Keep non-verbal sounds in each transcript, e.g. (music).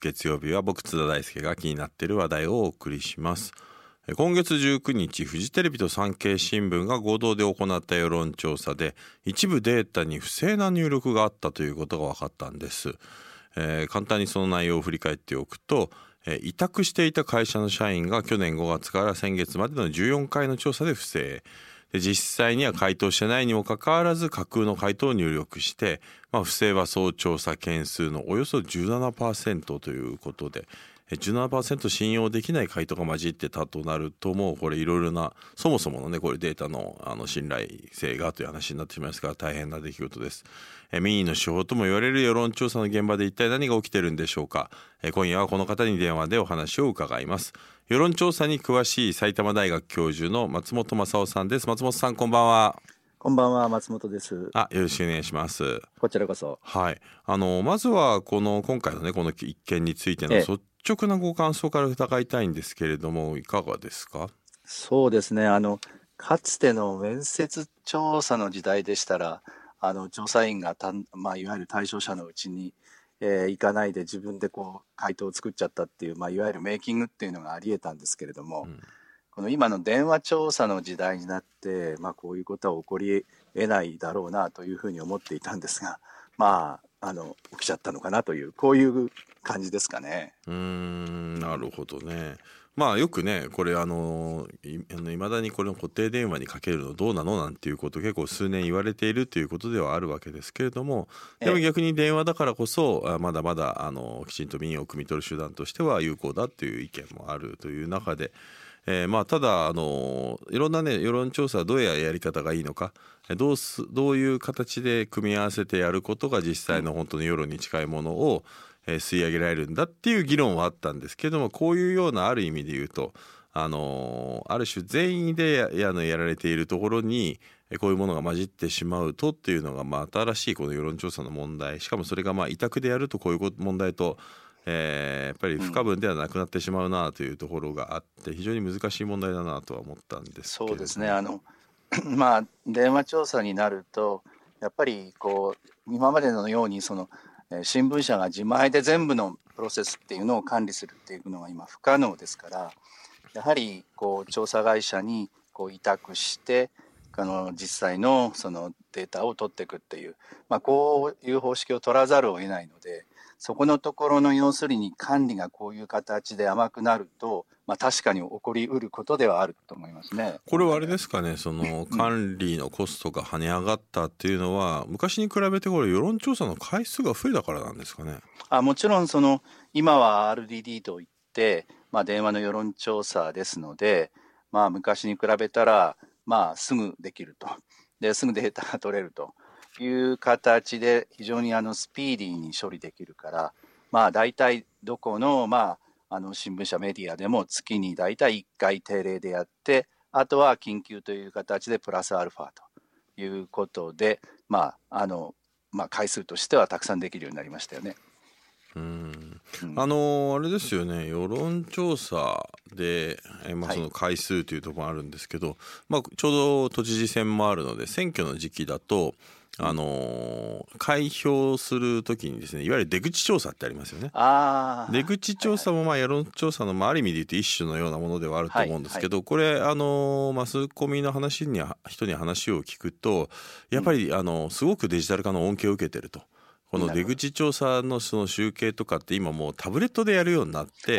月曜日は僕津田大輔が気になっている話題をお送りします。今月19日フジテレビと産経新聞が合同で行った世論調査で一部データに不正な入力があったということが分かったんです、えー簡単にその内容を振り返っておくと、委託していた会社の社員が去年5月から先月までの14回の調査で不正。実際には回答してないにもかかわらず架空の回答を入力して、まあ、不正は総調査件数のおよそ17%ということで17%信用できない回答が混じってたとなるともうこれいろいろなそもそものねこれデータのあの信頼性がという話になってしまいますから大変な出来事です。え民意の手法とも言われる世論調査の現場で一体何が起きてるんでしょうか。え今夜はこの方に電話でお話を伺います。世論調査に詳しい埼玉大学教授の松本正夫さんです。松本さんこんばんは。こんばんは、松本です。あよろしくお願いします。こちらこそ。はい。あのまずはこの今回のねこの一件についてのええ。率直なご感想から伺いたいんですけれどもいかがですか？そうですね、あの、かつての面接調査の時代でしたら、あの、調査員がたん、まあ、いわゆる対象者のうちに、えー行かないで自分でこう、回答を作っちゃったっていう、まあ、いわゆるメイキングっていうのがあり得たんですけれども、うん。この今の電話調査の時代になって、まあ、こういうことは起こり得ないだろうなというふうに思っていたんですが、まあ、あの、起きちゃったのかなという、こういう感じですかね。うーんなるほどねまあよくねこれあのいあの未だにこれの固定電話にかけるのどうなの？なんていうこと結構数年言われているということではあるわけですけれどもでもええ逆に電話だからこそあまだまだあのきちんと民意を汲み取る手段としては有効だっていう意見もあるという中で。えーまあただあのいろんなね世論調査はどういうやり方がいいのかえどうすどういう形で組み合わせてやることが実際の本当に世論に近いものを、え吸い上げられるんだっていう議論はあったんですけどもこういうようなある意味で言うとあのある種善意でややのやられているところにこういうものが混じってしまうとっていうのが、まあ、新しいこの世論調査の問題。しかもそれがまあ委託でやるとこういう問題と、えーやっぱり不可分ではなくなってしまうなというところがあって非常に難しい問題だなとは思ったんですけどそうですね、あのまあ、電話調査になると、やっぱりこう今までのようにその、新聞社が自前で全部のプロセスっていうのを管理するっていうのは今、不可能ですから、やはりこう調査会社にこう委託して、あの実際のそのデータを取っていくっていう、まあ、こういう方式を取らざるを得ないので、そこのところの要するに管理がこういう形で甘くなると、まあ、確かに起こりうることではあると思いますね。これはあれですかねその管理のコストが跳ね上がったっていうのは昔に比べてこれ世論調査の回数が増えたからなんですかね。あもちろんその今は RDD といって、まあ、電話の世論調査ですので、まあ、昔に比べたら、まあ、すぐできるとですぐデータが取れるという形で非常にあのスピーディーに処理できるから、まあ、大体どこの,、まあ、あの新聞社メディアでも月に大体1回定例でやってあとは緊急という形でプラスアルファということで、まああのまあ、回数としてはたくさんできるようになりましたよね。うん。うん。あのあれですよね。世論調査で、えまあ、はい。その回数というところもあるんですけど、まあ、ちょうど都知事選もあるので選挙の時期だと、あの開票する時にですねいわゆる出口調査ってありますよね。出口調査もまあ世論調査のまあある意味で言うと一種のようなものではあると思うんですけど、これあのマスコミの話には人に話を聞くとやっぱりあのすごくデジタル化の恩恵を受けてると。この出口調査のその集計とかって今もうタブレットでやるようになって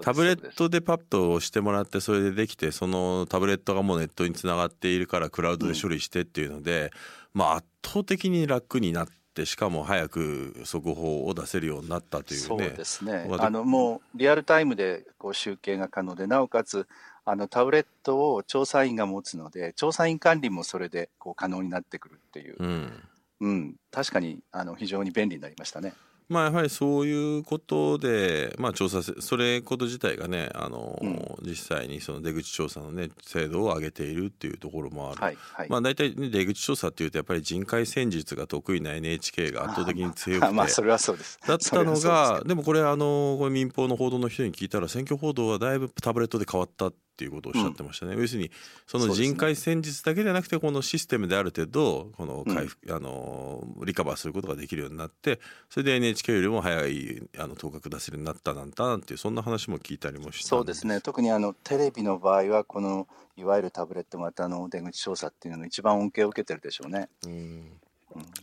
タブレットでパッと押してもらってそれでできてそのタブレットがもうネットにつながっているからクラウドで処理してっていうので、まあ圧倒的に楽になってしかも早く速報を出せるようになったというね。そうですねまああのもうリアルタイムでこう集計が可能でなおかつあのタブレットを調査員が持つので調査員管理もそれでこう可能になってくるっていう、うんうん、確かにあの非常に便利になりましたね。まあやはりそういうことで、まあ、調査せそれこと自体がねあの、うん実際にその出口調査のね精度を上げているっていうところもある。はいはい。まあ大体、ね、出口調査っていうとやっぱり人海戦術が得意な NHK が圧倒的に強くて、(laughs) まあそれはそうです。だったのがでもこれあのこれ民放の報道の人に聞いたら選挙報道はだいぶタブレットで変わったってっていうことをおっしゃってましたね、要するにその人海戦術だけではなくてこのシステムである程度この回復、あのリカバーすることができるようになってそれで NHK よりも早いあの頭角出せるようになったなんだなんていうそんな話も聞いたりもしたそうですね。特にあのテレビの場合はこのいわゆるタブレット型の出口調査っていうのが一番恩恵を受けてるでしょうね。うん。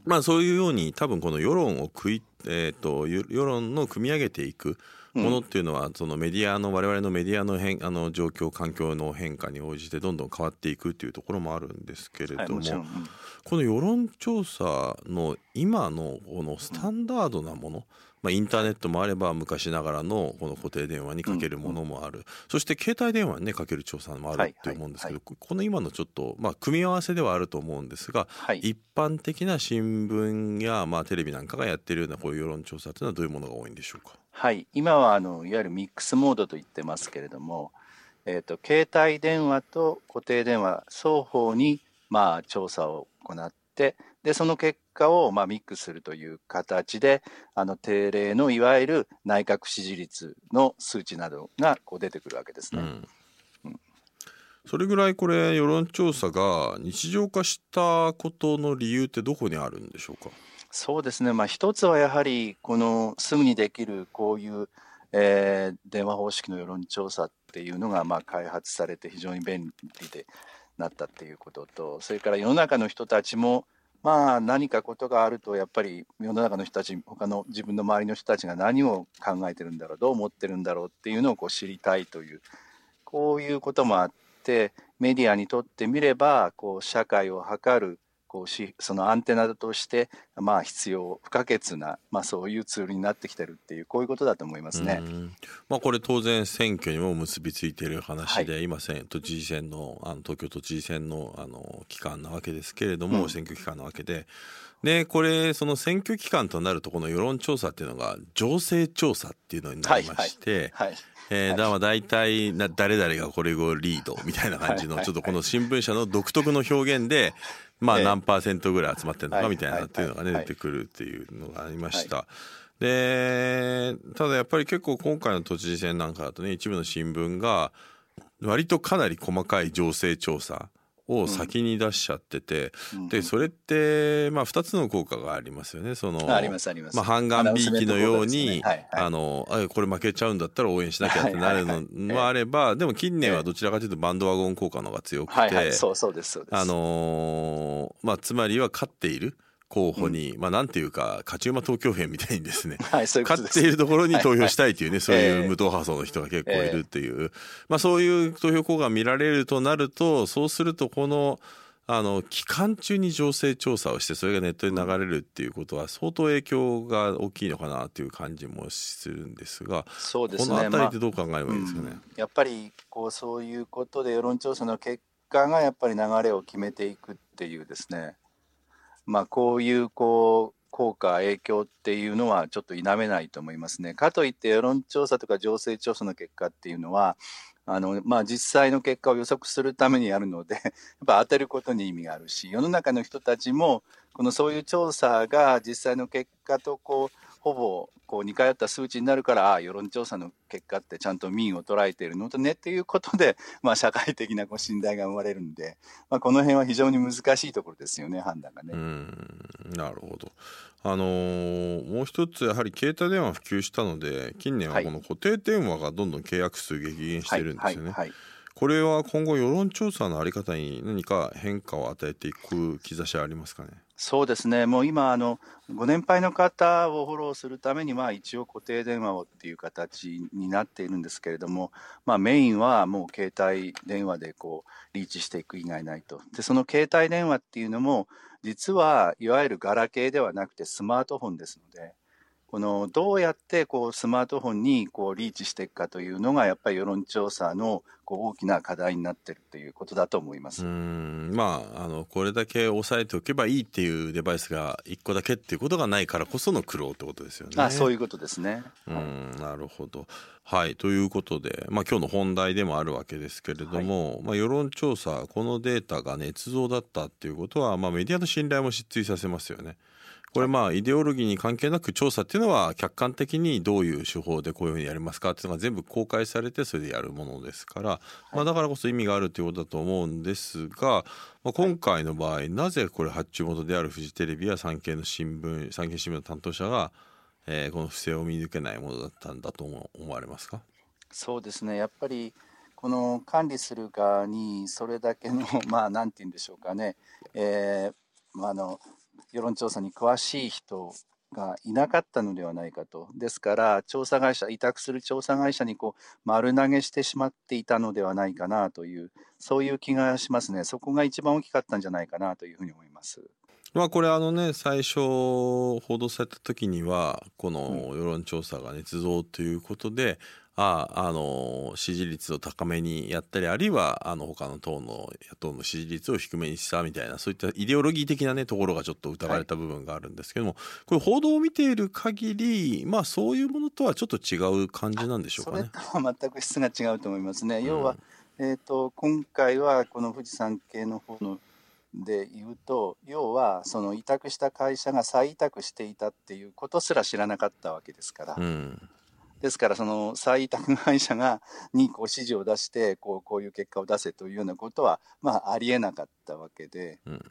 まあそういうように多分この世論を食い、えーと、世論の組み上げていくものっていうのは、そのメディアの我々のメディアの変あの状況環境の変化に応じてどんどん変わっていくっていうところもあるんですけれども、この世論調査の今のこのスタンダードなもの、まあ、インターネットもあれば昔ながらのこの固定電話にかけるものもある、そして携帯電話にねかける調査もあると思うんですけど、この今のちょっと、まあ、組み合わせではあると思うんですが、はい、一般的な新聞や、まあ、テレビなんかがやってるようなこういう世論調査というのはどういうものが多いんでしょうか？はい。今はあのいわゆるミックスモードと言ってますけれども、えーと、と携帯電話と固定電話双方に、まあ、調査を行ってでその結果をまあミックスするという形であの定例のいわゆる内閣支持率の数値などがこう出てくるわけですね。うん。それぐらいこれ世論調査が日常化したことの理由ってどこにあるんでしょうか？そうですね、まあ、一つはやはりこのすぐにできるこういう、えー、電話方式の世論調査っていうのがまあ開発されて非常に便利でなったっていうこととそれから世の中の人たちもまあ何かことがあるとやっぱり世の中の人たち他の自分の周りの人たちが何を考えてるんだろうどう思ってるんだろうっていうのをこう知りたいというこういうこともあってメディアにとってみればこう社会を図るこうしそのアンテナとしてまあ必要不可欠な、まあ、そういうツールになってきてるっていうこういうことだと思いますね。まあ、これ当然選挙にも結びついている話で、はい、今都知事選のあの東京都知事選のあの期間なわけですけれども、うん、選挙期間なわけで。でこれその選挙期間となるとこの世論調査っていうのが情勢調査っていうのになりまして、はい。はい。はい。えー、だから大体な誰々がこれをリードみたいな感じのちょっとこの新聞社の独特の表現でまあ何パーセントぐらい集まってるのかみたいなっていうのがね出てくるっていうのがありました。でただやっぱり結構今回の都知事選なんかだとね一部の新聞が割とかなり細かい情勢調査を先に出しちゃってて、うん、でそれってまあ2つの効果がありますよね。そのありますあります、まあ、半眼びいきのように、ね。はいはい、あのあこれ負けちゃうんだったら応援しなきゃってなるのもあればでも近年はどちらかというとバンドワゴン効果の方が強くて、はいはい、そうそうですそうです。あのー、まあつまりは勝っている候補に、うん、まあなんていうか勝ち馬投票編みたいにですね、(laughs) はい、うう勝っているところに投票したいというね、はい、そういう無党派層の人が結構いるっていう、えー、まあそういう投票効果が見られるとなるとそうするとこのあの期間中に情勢調査をしてそれがネットに流れるっていうことは相当影響が大きいのかなっていう感じもするんですがそうですね。この辺りってどう考えればいいですかね、まあうん、やっぱりこうそういうことで世論調査の結果がやっぱり流れを決めていくっていうですねまあ、こういうこう効果、影響っていうのはちょっと否めないと思いますね。かといって世論調査とか情勢調査の結果っていうのはあの、まあ、実際の結果を予測するためにやるので (laughs) やっぱ当てることに意味があるし世の中の人たちもこのそういう調査が実際の結果とこうほぼこう似通った数値になるからあ世論調査の結果ってちゃんと民を捉えているの？とねっていうことで、(laughs) まあ、社会的なこう信頼が生まれるんで、まあ、この辺は非常に難しいところですよね判断がね。うんなるほど。あのー、もう一つやはり携帯電話普及したので近年はこの固定電話がどんどん契約数激減してるんですよね。はいはいはいこれは今後世論調査のあり方に何か変化を与えていく兆しはありますかね？そうですね、もう今あの、ご年配の方をフォローするために、まあ、一応固定電話をっていう形になっているんですけれども、まあ、メインはもう携帯電話でこうリーチしていく以外ないと。で、その携帯電話っていうのも、実はいわゆるガラケーではなくてスマートフォンですので、このどうやってこうスマートフォンにこうリーチしていくかというのがやっぱり世論調査のこう大きな課題になっているということだと思います。うんまああのこれだけ押さえておけばいいっていうデバイスが1個だけっていうことがないからこその苦労ってことですよね。あそういうことですね。うんなるほど。はいということで、まあ、今日の本題でもあるわけですけれども、はい、まあ、世論調査このデータが捏造だったっていうことは、まあ、メディアの信頼も失墜させますよね。これまあイデオロギーに関係なく調査っていうのは客観的にどういう手法でこういうふうにやりますかっていうのが全部公開されてそれでやるものですから、まあ、だからこそ意味があるということだと思うんですが、まあ、今回の場合なぜこれ発注元であるフジテレビや産経の新聞産経新聞の担当者が、えー、この不正を見抜けないものだったんだと思われますか？そうですね。やっぱりこの管理する側にそれだけのまあ何て言うんでしょうかね、えー、まあ、あの世論調査に詳しい人がいなかったのではないかと。ですから、調査会社、委託する調査会社にこう丸投げしてしまっていたのではないかなという、そういう気がしますね。そこが一番大きかったんじゃないかなというふうに思います。まあこれあのね最初報道された時にはこの世論調査が捏造ということで、ああの支持率を高めにやったりあるいはあの他の党の野党の支持率を低めにしたみたいなそういったイデオロギー的なねところがちょっと疑われた部分があるんですけども、はい、これ報道を見ている限りまあそういうものとはちょっと違う感じなんでしょうかね。全く質が違うと思いますね。要は、うん、えーと、今回はこの富士山系の方ので言うと要はその委託した会社が再委託していたっていうことすら知らなかったわけですから。うんですから、その再委託会社がにこう指示を出してこう、こういう結果を出せというようなことは、まあ、ありえなかったわけで、うん、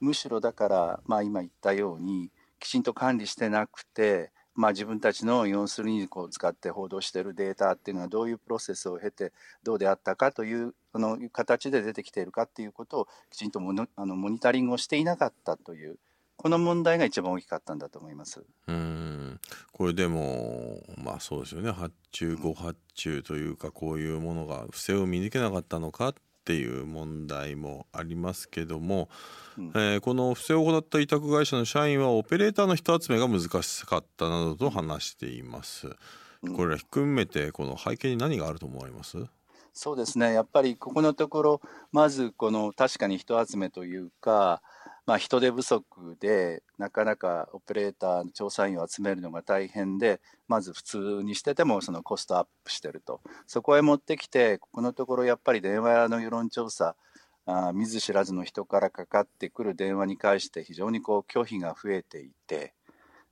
むしろだから、まあ、今言ったように、きちんと管理してなくて、まあ、自分たちの要するにこう使って報道しているデータっていうのはどういうプロセスを経てどうであったかというその形で出てきているかっていうことをきちんとモあのモニタリングをしていなかったというこの問題が一番大きかったんだと思います。うん。これでもまあそうですよね。発注誤発注というかこういうものが不正を見抜けなかったのかっていう問題もありますけども、うん、えー、この不正を行った委託会社の社員はオペレーターの人集めが難しかったなどと話しています。これら含めてこの背景に何があると思われます？そうですね。やっぱりここのところまずこの確かに人集めというかまあ、人手不足でなかなかオペレーターの調査員を集めるのが大変でまず普通にしててもそのコストアップしてると。そこへ持ってきてここのところやっぱり電話の世論調査あ見ず知らずの人からかかってくる電話に関して非常にこう拒否が増えていて。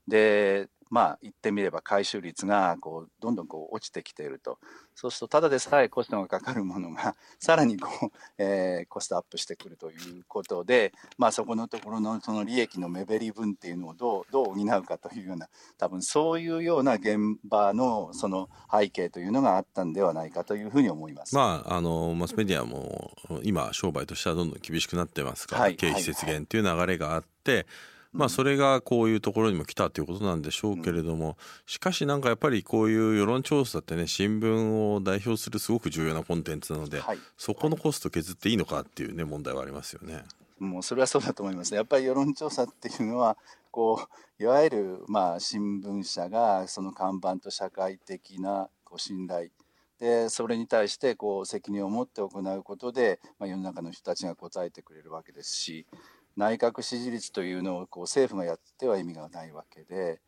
でまあ言ってみれば回収率がこうどんどんこう落ちてきているとそうするとただでさえコストがかかるものが (laughs) さらにこう、えー、コストアップしてくるということで、まあ、そこのところのその利益の目減り分っていうのをどうどう補うかというような多分そういうような現場のその背景というのがあったんではないかというふうに思います。まあ、あのマスメディアも今商売としてはどんどん厳しくなってますから、はい、経費節減という流れがあって、はいはいまあそれがこういうところにも来たということなんでしょうけれども、しかしなんかやっぱりこういう世論調査ってね新聞を代表するすごく重要なコンテンツなので、はい、そこのコスト削っていいのかっていうね問題はありますよね。もうそれはそうだと思います。やっぱり世論調査っていうのはこういわゆるまあ新聞社がその看板と社会的なこう信頼でそれに対してこう責任を持って行うことで、まあ、世の中の人たちが答えてくれるわけですし内閣支持率というのをこう政府がやっては意味がないわけで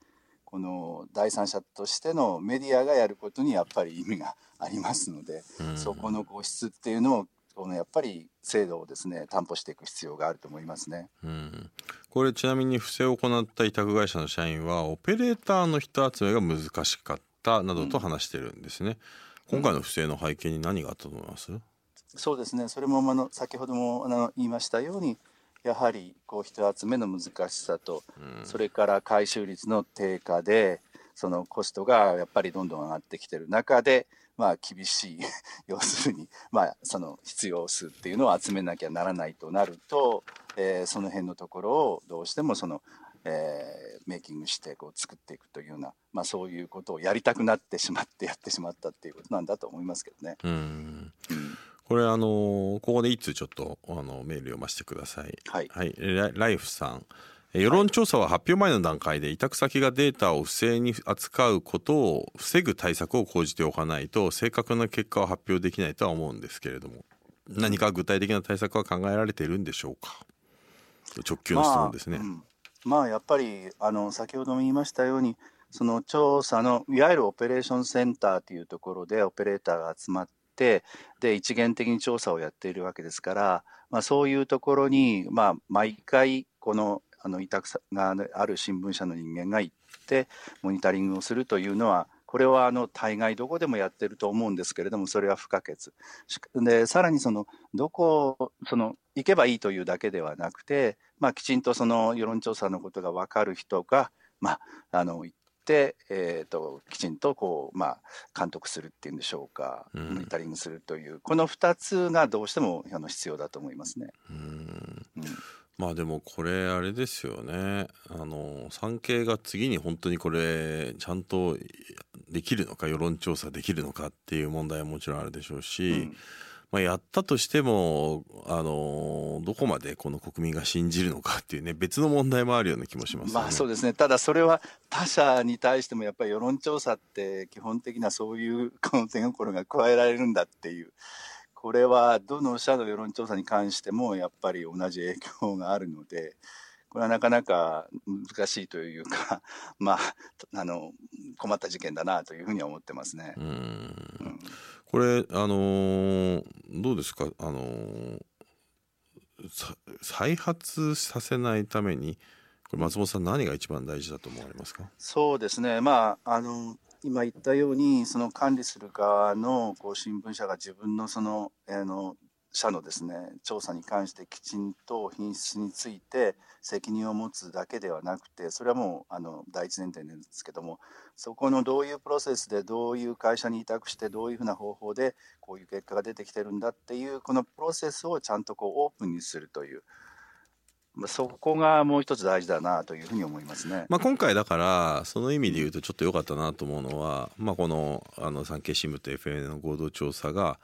この第三者としてのメディアがやることにやっぱり意味がありますので、うん、そこの個質っていうのをこのやっぱり制度をですね担保していく必要があると思いますね。うん、これちなみに不正を行った委託会社の社員はオペレーターの人集めが難しかったなどと話してるんですね。うん、今回の不正の背景に何があったと思います、そうですね。それもあの先ほどもあの言いましたように。やはりこう人集めの難しさと、うん、それから回収率の低下でそのコストがやっぱりどんどん上がってきてる中で、まあ、厳しい (laughs) 要するに、まあ、その必要数っていうのを集めなきゃならないとなると、えー、その辺のところをどうしてもその、えー、メイキングしてこう作っていくというような、まあ、そういうことをやりたくなってしまってやってしまったっていうことなんだと思いますけどね。うんこれあのここで一通ちょっとあのメール読ませてください。はい。はい、ライフさん。世論調査は発表前の段階で委託先がデータを不正に扱うことを防ぐ対策を講じておかないと正確な結果を発表できないとは思うんですけれども何か具体的な対策は考えられているんでしょうか？直球の質問ですね。まあ、うん、まあ、やっぱりあの先ほども言いましたようにその調査のいわゆるオペレーションセンターというところでオペレーターが集まって、で、一元的に調査をやっているわけですから、まあ、そういうところに、まあ、毎回、このあの委託がある新聞社の人間が行ってモニタリングをするというのはこれはあの大概どこでもやってると思うんですけれどもそれは不可欠。でさらにそのどこその行けばいいというだけではなくて、まあ、きちんとその世論調査のことが分かる人が、まあ、あの行っ、えーと、きちんとこう、まあ、監督するっていうんでしょうか、モニタリングするというこの2つがどうしてもあの必要だと思いますね。うん。まあでもこれあれですよね。あの産経が次に本当にこれちゃんとできるのか世論調査できるのかっていう問題はもちろんあるでしょうし、うん、まあ、やったとしてもあのどこまでこの国民が信じるのかっていうね別の問題もあるような気もします、ね、まあそうですね。ただそれは他者に対してもやっぱり世論調査って基本的なそういう手心が加えられるんだっていう。これはどの社の世論調査に関してもやっぱり同じ影響があるのでこれはなかなか難しいというか (laughs) まああの困った事件だなというふうには思ってますね。うん、これあのー、どうですか？あのー、再発させないためにこれ松本さん何が一番大事だと思われますか？そうですね。まああの今言ったようにその管理する側のこう新聞社が自分のそのあの社のですね調査に関してきちんと品質について責任を持つだけではなくてそれはもうあの第一前提なんですけどもそこのどういうプロセスでどういう会社に委託してどういうふうな方法でこういう結果が出てきてるんだっていうこのプロセスをちゃんとこうオープンにするという。そこがもう一つ大事だなというふうに思いますね。まあ、今回だからその意味で言うとちょっと良かったなと思うのは、まあ、このあの産経新聞と F. N. の合同調査が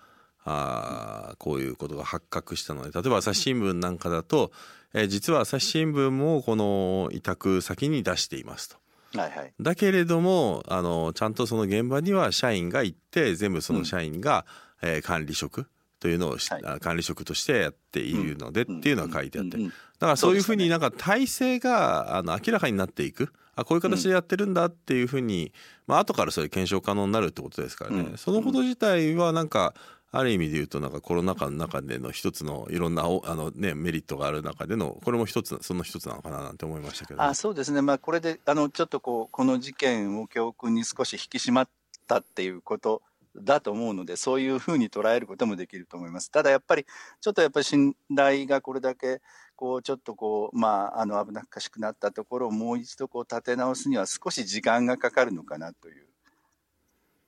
あこういうことが発覚したので例えば朝日新聞なんかだと、えー、実は朝日新聞もこの委託先に出していますと。はいはい、だけれどもあのちゃんとその現場には社員が行って全部その社員が、うん、えー、管理職というのを、はい、管理職としてやっているのでっていうのが書いてあって、だからそういうふうになんか体制があの明らかになっていく。あこういう形でやってるんだっていうふうに、まあ後からそれ検証可能になるってことですからね、そのこと自体はなんかある意味で言うとなんかコロナ禍の中での一つのいろんなあの、ね、メリットがある中でのこれも一つその一つなのかななんて思いましたけど、ね、あそうですね、まあ、これであのちょっとこうこの事件を教訓に少し引き締まったっていうことだと思うのでそういうふうに捉えることもできると思います。ただやっぱりちょっとやっぱり信頼がこれだけこうちょっとこうまああの危なっかしくなったところをもう一度こう立て直すには少し時間がかかるのかなという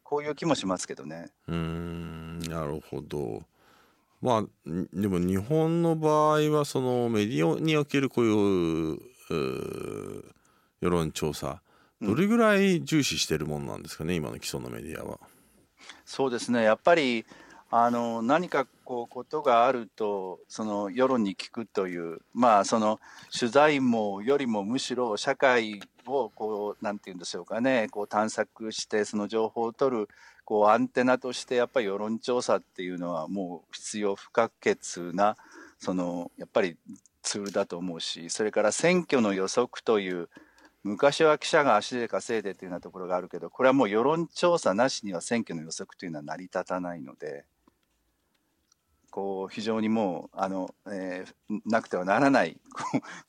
こういう気もしますけどね。うんなるほど。まあでも日本の場合はそのメディアにおけるこういう世論調査どれぐらい重視してるものなんですかね、うん、今の既存のメディアは。そうですねやっぱりあの何かこうことがあるとその世論に聞くというまあその取材網よりもむしろ社会をこうなんて言うんでしょうかねこう探索してその情報を取るこうアンテナとしてやっぱり世論調査っていうのはもう必要不可欠なそのやっぱりツールだと思うしそれから選挙の予測という昔は記者が足で稼いでというようなところがあるけどこれはもう世論調査なしには選挙の予測というのは成り立たないのでこう非常にもうあの、えー、なくてはならない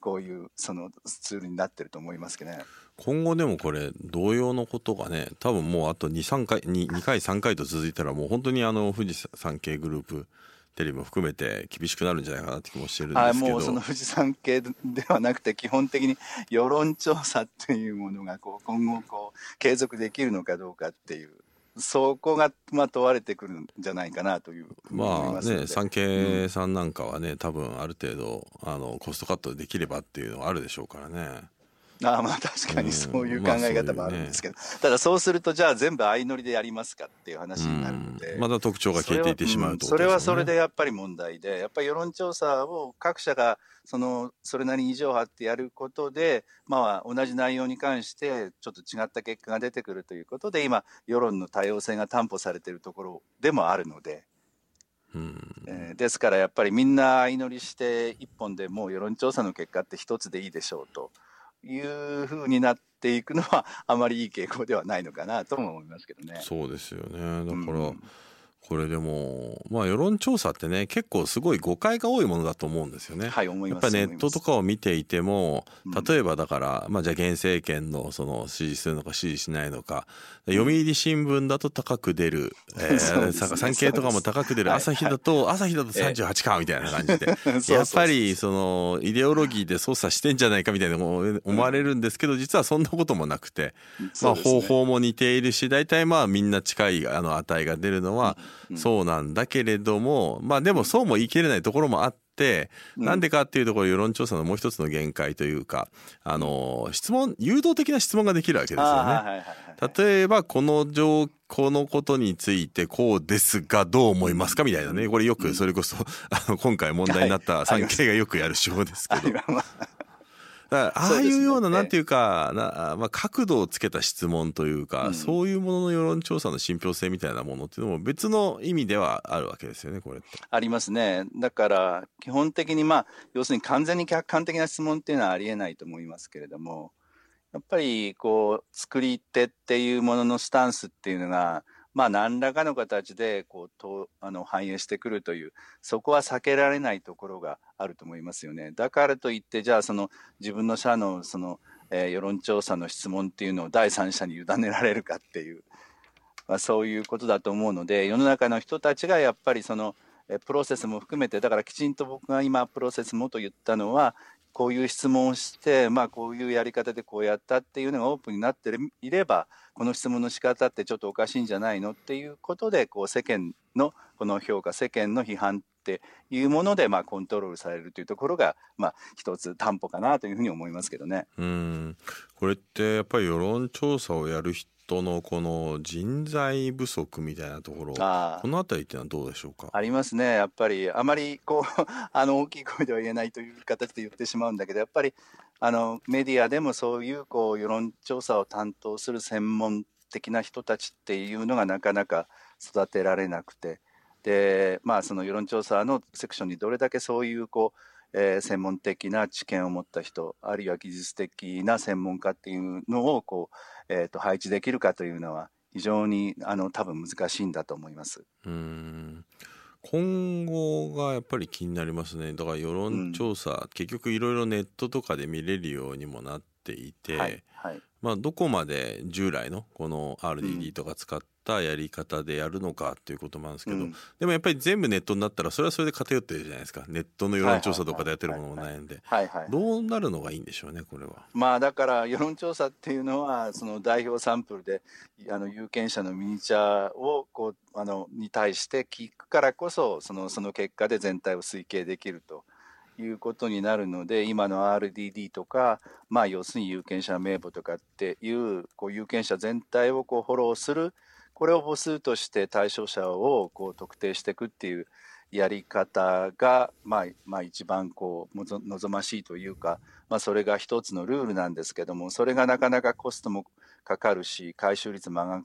こういうそのツールになってると思いますけどね。今後でもこれ同様のことがね多分もうあと23回 2, 2回3回と続いたらもう本当にあの富士山系グループテレビも含めて厳しくなるんじゃないかなって気もしてるんですけどもうその富士山系ではなくて基本的に世論調査っていうものがこう今後こう継続できるのかどうかっていうそこが、まあ、問われてくるんじゃないかなというまあね産経さんなんかはね、うん、多分ある程度あのコストカットできればっていうのがあるでしょうからね。あまあ確かにそういう考え方もあるんですけど、まあね、ただそうするとじゃあ全部相乗りでやりますかっていう話になるので、まだ特徴が消えていてしまうと、ね、それはそれでやっぱり問題でやっぱり世論調査を各社がそのそれなりに意地を張ってやることで、まあ、同じ内容に関してちょっと違った結果が出てくるということで今世論の多様性が担保されているところでもあるので。うん。えー、ですからやっぱりみんな相乗りして一本でもう世論調査の結果って一つでいいでしょうというふうになっていくのはあまりいい傾向ではないのかなとも思いますけどね。そうですよねだから、うんこれでもまあ世論調査ってね結構すごい誤解が多いものだと思うんですよね。はい思いますやっぱネットとかを見ていてもうん。例えばだから、まあじゃあ現政権のその支持するのか支持しないのか。読売新聞だと高く出る、(laughs) えー、産経とかも高く出るはい朝日だと、朝日だと38かみたいな感じで。(laughs) やっぱりそのイデオロギーで操作してんじゃないかみたいな思思われるんですけど実はそんなこともなくて、まあ、方法も似ているし大体まあみんな近いあの値が出るのはうんそうなんだけれどもまあでもそうも言い切れないところもあってうん。なんでかっていうところ世論調査のもう一つの限界というかあの質問誘導的な質問ができるわけですよね。例えばこの状このことについてこうですがどう思いますかみたいなね。これよくそれこそあの今回問題になったはい産経がよくやる手法ですけどああいうようななんていうかな、まあ、角度をつけた質問というか、うんそういうものの世論調査の信憑性みたいなものっていうのも別の意味ではあるわけですよねこれ。ありますね。だから、基本的に、まあ、要するに完全に客観的な質問っていうのはありえないと思いますけれども、やっぱり、こう、作り手っていうもののスタンスっていうのが、まあ、何らかの形で、こう、とあの反映してくるという、そこは避けられないところがあると思いますよね。だからといって、じゃあ、その、自分の社の、その、えー世論調査の質問っていうのを第三者に委ねられるかっていう、まあ、そういうことだと思うので世の中の人たちがやっぱりそのえプロセスも含めてだからきちんと僕が今プロセスもと言ったのはこういう質問をして、まあ、こういうやり方でこうやったっていうのがオープンになっていればこの質問の仕方ってちょっとおかしいんじゃないのっていうことでこう世間のこの評価世間の批判っていうものでまあコントロールされるというところがまあ一つ担保かなというふうに思いますけどね。うんこれってやっぱり世論調査をやる人のこの人材不足みたいなところあ。このあたりっていうのはどうでしょうか？ありますね、やっぱり、あまりこう (laughs) あの大きい声では言えないという形で言ってしまうんだけど、やっぱりあのメディアでもそういうこう世論調査を担当する専門的な人たちっていうのがなかなか育てられなくて、でまあ、その世論調査のセクションにどれだけそういうこう、えー専門的な知見を持った人、あるいは技術的な専門家っていうのをこう、えー、と配置できるかというのは、非常にあの多分難しいんだと思います。うん。今後がやっぱり気になりますね。だから世論調査、結局いろいろネットとかで見れるようにもなっていて、はい、はい。まあ、どこまで従来のこのう RDD んとか使ったやり方でやるのかっていうこともあるんですけど、うん。でもやっぱり全部ネットになったらそれはそれで偏ってるじゃないですか。ネットの世論調査とかでやってるものもないんで。どうなるのがいいんでしょうねこれは。まあだから世論調査っていうのはその代表サンプルであの有権者のミニチャーをこうあのに対して聞くからこそそのその結果で全体を推計できるということになるので今の RDD とか、まあ、要するに有権者名簿とかっていうこう有権者全体をこうフォローするこれを母数として対象者をこう特定していくっていうやり方が、まあ、まあ一番こう望ましいというか、まあ、それが一つのルールなんですけどもそれがなかなかコストもかかるし回収率も上が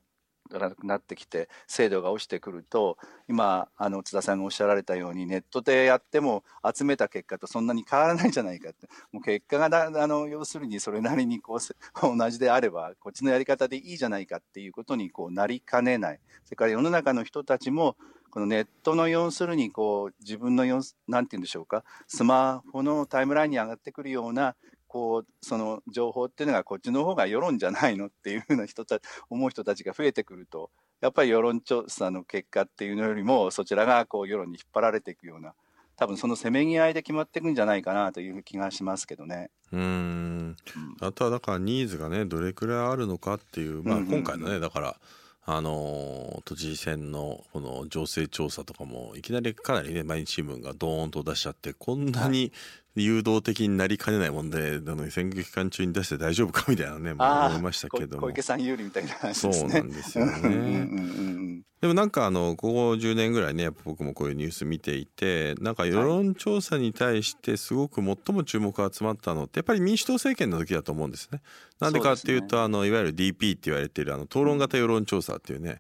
なくなってきて精度が落ちてくると今あの津田さんがおっしゃられたようにネットでやっても集めた結果とそんなに変わらないんじゃないかって。もう結果があの要するにそれなりにこう同じであればこっちのやり方でいいじゃないかっていうことにこうなりかねない。それから世の中の人たちもこのネットの要するにこう自分のよなんて言うんでしょうか。スマホのタイムラインに上がってくるようなこうその情報っていうのがこっちの方が世論じゃないのっていうふうな人たち思う人たちが増えてくるとやっぱり世論調査の結果っていうのよりもそちらがこう世論に引っ張られていくような多分そのせめぎ合いで決まっていくんじゃないかなという気がしますけどね。うーん。うんあとはだからニーズがねどれくらいあるのかっていう、まあ、今回のねだからあのー都知事選のこの情勢調査とかもいきなりかなりね毎日新聞がドーンと出しちゃってこんなに誘導的になりかねないもんで、なのに選挙期間中に出して大丈夫かみたいなね、まあ、あ思いましたけども。こ小池さん有利みたいな話。そうですね。なんですよね。うんでもなんかあのここ10年ぐらいねやっぱ僕もこういうニュース見ていてなんか世論調査に対してすごく最も注目が集まったのってやっぱり民主党政権の時だと思うんですね。なんでかっていうとあのいわゆる DP って言われているあの討論型世論調査っていうね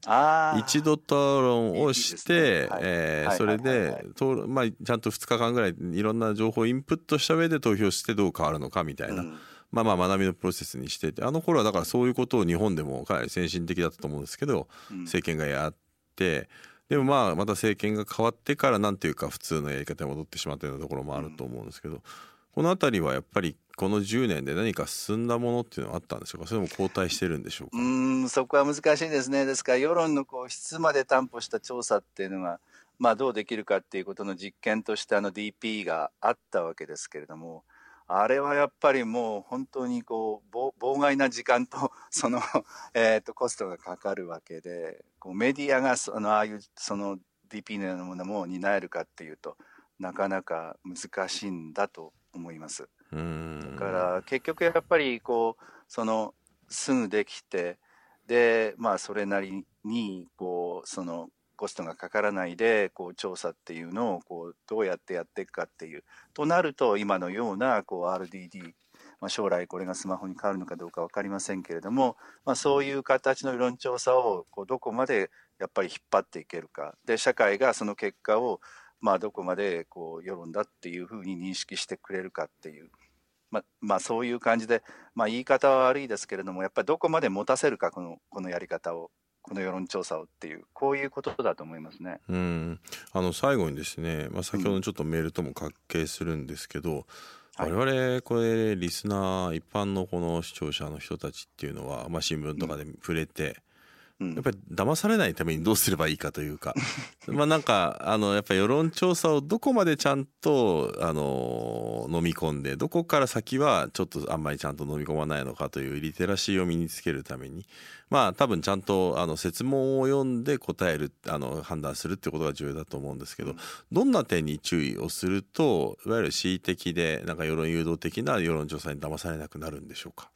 一度討論をして、ね。はい。えーはいそれではいまあちゃんと2日間ぐらいいろんな情報をインプットした上で投票してどう変わるのかみたいな、うん。まあまあ学びのプロセスにしててあの頃はだからそういうことを日本でもかなり先進的だったと思うんですけど、うん。政権がやってでもまあまた政権が変わってからなんていうか普通のやり方に戻ってしまったようなところもあると思うんですけど、この辺りはやっぱりこの10年で何か進んだものっていうのはあったんでしょうか？それも後退してるんでしょうか？うんそこは難しいですね。ですから世論のこう質まで担保した調査っていうのが、まあ、どうできるかっていうことの実験としてあの DP があったわけですけれどもあれはやっぱりもう本当にこう妨害な時間と (laughs) その、えー、とコストがかかるわけでこうメディアがそのああいうその DP のようなものも担えるかっていうとなかなか難しいんだと思います。だから結局やっぱりこうそのすぐできてでまあそれなりにこうそのコストがかからないでこう調査っていうのをこうどうやってやっていくかっていうとなると今のようなこう RDD まあ、将来これがスマホに変わるのかどうか分かりませんけれども、まあ、そういう形の世論調査をこうどこまでやっぱり引っ張っていけるか。で社会がその結果をまあ、どこまでこう世論だっていうふうに認識してくれるかっていう、まあ、まあ、そういう感じで、まあ、言い方は悪いですけれどもやっぱりどこまで持たせるかこのこのやり方を。この世論調査をっていうこういうことだと思いますね。うんあの最後にですね、まあ、先ほどちょっとメールとも関係するんですけど、うん、我々これリスナー一般のこの視聴者の人たちっていうのは、まあ、新聞とかで触れて、やっぱり騙されないためにどうすればいいかというか。(laughs) まあなんかあのやっぱ世論調査をどこまでちゃんとあの飲み込んでどこから先はちょっとあんまりちゃんと飲み込まないのかというリテラシーを身につけるために。まあ多分ちゃんとあの説問を読んで答えるあの判断するってことが重要だと思うんですけどどんな点に注意をするといわゆる恣意的でなんか世論誘導的な世論調査に騙されなくなるんでしょうか？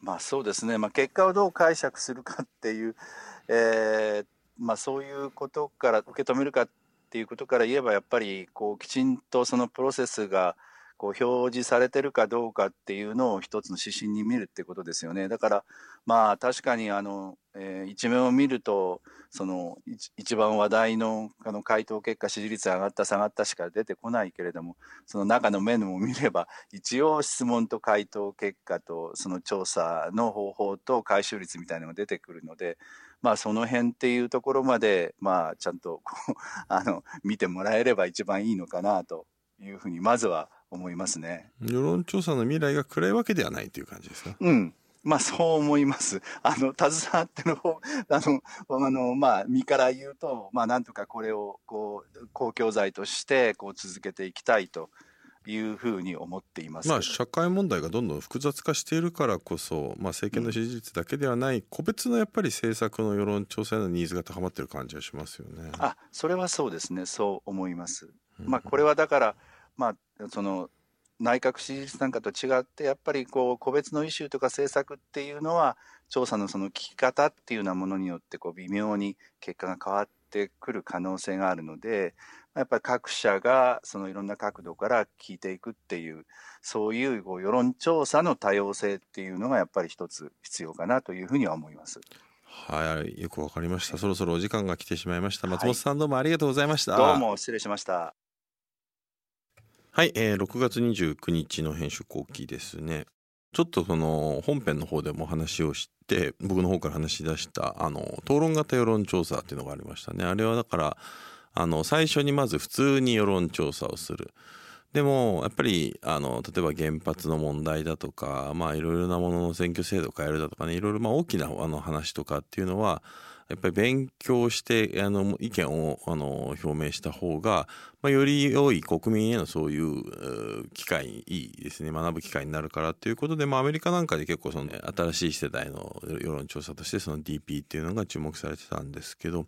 まあそうですね、まあ、結果をどう解釈するかっていう、(laughs) えーまあ、そういうことから受け止めるかっていうことから言えばやっぱりこうきちんとそのプロセスがこう表示されてるかどうかっていうのを一つの指針に見るってことですよね。だからまあ確かにあの、えー、一面を見るとその一番話題のあの回答結果支持率上がった下がったしか出てこないけれどもその中の面を見れば一応質問と回答結果とその調査の方法と回収率みたいなのが出てくるのでまあその辺っていうところまでまあちゃんとこうあの見てもらえれば一番いいのかなというふうにまずは思いますね。世論調査の未来が暗いわけではないという感じですか？うん。まあそう思います。あの、携わっての方、あの、あの、まあ身から言うと、まあなんとかこれを、こう、公共財として、こう続けていきたいと。いうふうに思っています。まあ社会問題がどんどん複雑化しているからこそ、まあ政権の支持率だけではない、個別のやっぱり政策の世論調査へのニーズが高まっている感じがしますよね。あ、それはそうですね。そう思います。まあこれはだから、まあその内閣支持率なんかと違ってやっぱりこう個別のイシューとか政策っていうのは調査のその聞き方っていうようなものによってこう微妙に結果が変わってくる可能性があるのでやっぱり各社がそのいろんな角度から聞いていくっていうそういうこう世論調査の多様性っていうのがやっぱり一つ必要かなというふうには思います。はい、よくわかりました。そろそろお時間が来てしまいました。松本さん、どうもありがとうございました。どうも失礼しました。はい、えー、6月29日の編集後期ですね。ちょっとその本編の方でも話をして僕の方から話し出したあの討論型世論調査っていうのがありましたね。あれはだからあの最初にまず普通に世論調査をする。でもやっぱりあの例えば原発の問題だとかまあいろいろなものの選挙制度を変えるだとかねいろいろまあ大きなあの話とかっていうのはやっぱり勉強してあの意見をあの表明した方が、まあ、より良い国民へのそういう機会いいですね学ぶ機会になるからということで、まあ、アメリカなんかで結構その新しい世代の世論調査としてその DP っていうのが注目されてたんですけど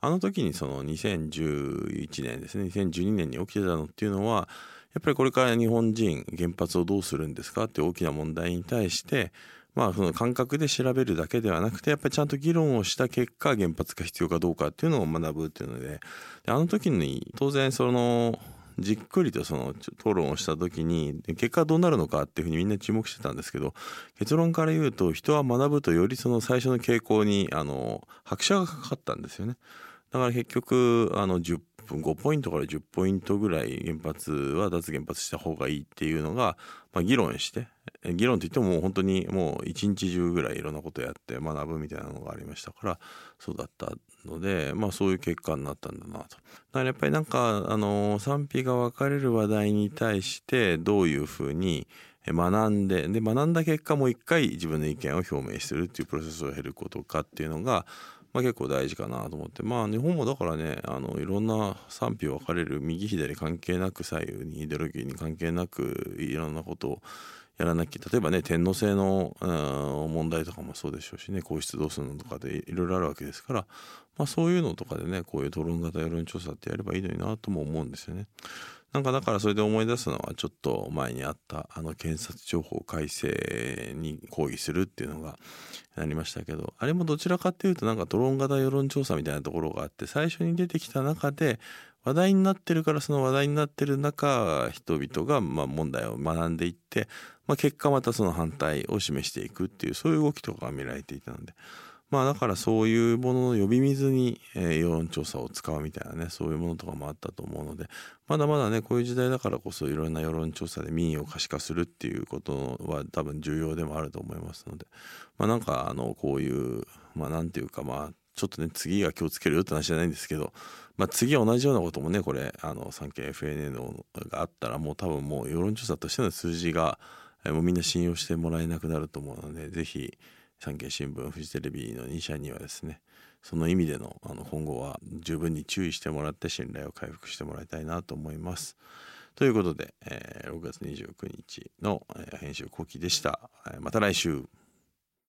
あの時にその2011年ですね2012年に起きてたのっていうのはやっぱりこれから日本人原発をどうするんですかって大きな問題に対してまあその感覚で調べるだけではなくてやっぱりちゃんと議論をした結果原発が必要かどうかっていうのを学ぶっていうのでであの時に当然そのじっくりとその討論をした時に結果どうなるのかっていうふうにみんな注目してたんですけど結論から言うと人は学ぶとよりその最初の傾向にあの拍車がかかったんですよね。だから結局あの10分5ポイントから10ポイントぐらい原発は脱原発した方がいいっていうのが、まあ、議論して議論といってもも本当にもう一日中ぐらいいろんなことやって学ぶみたいなのがありましたからそうだったのでまあそういう結果になったんだなと。だからやっぱりなんかあの賛否が分かれる話題に対してどういうふうに学んでで学んだ結果もう一回自分の意見を表明するっていうプロセスを経ることかっていうのがまあ、結構大事かなと思ってまあ日本もだからねあのいろんな賛否分かれる右左関係なく左右にイデオロギーに関係なくいろんなことをやらなきゃ例えばね天皇制の、問題とかもそうでしょうしね皇室どうするのとかでいろいろあるわけですから、まあ、そういうのとかでねこういう討論型世論調査ってやればいいのになとも思うんですよね。なんかだからそれで思い出すのはちょっと前にあったあの検察庁法改正に抗議するっていうのがなりましたけどあれもどちらかっていうとなんかドローン型世論調査みたいなところがあって最初に出てきた中で話題になってるからその話題になってる中人々がまあ問題を学んでいって、まあ、結果またその反対を示していくっていうそういう動きとかが見られていたので。まあだからそういうものの呼び水に、え、世論調査を使うみたいなねそういうものとかもあったと思うのでまだまだねこういう時代だからこそいろんな世論調査で民意を可視化するっていうことは多分重要でもあると思いますのでまあなんかあのこういうまあなんていうかまあちょっとね次が気をつけるよって話じゃないんですけどまあ次同じようなこともねこれあの産経 FNN があったらもう多分もう世論調査としての数字がもうみんな信用してもらえなくなると思うので是非産経新聞フジテレビの2社にはですねその意味でのあの今後は十分に注意してもらって信頼を回復してもらいたいなと思います。ということで、えー、6月29日の、えー、編集後期でした。また来週。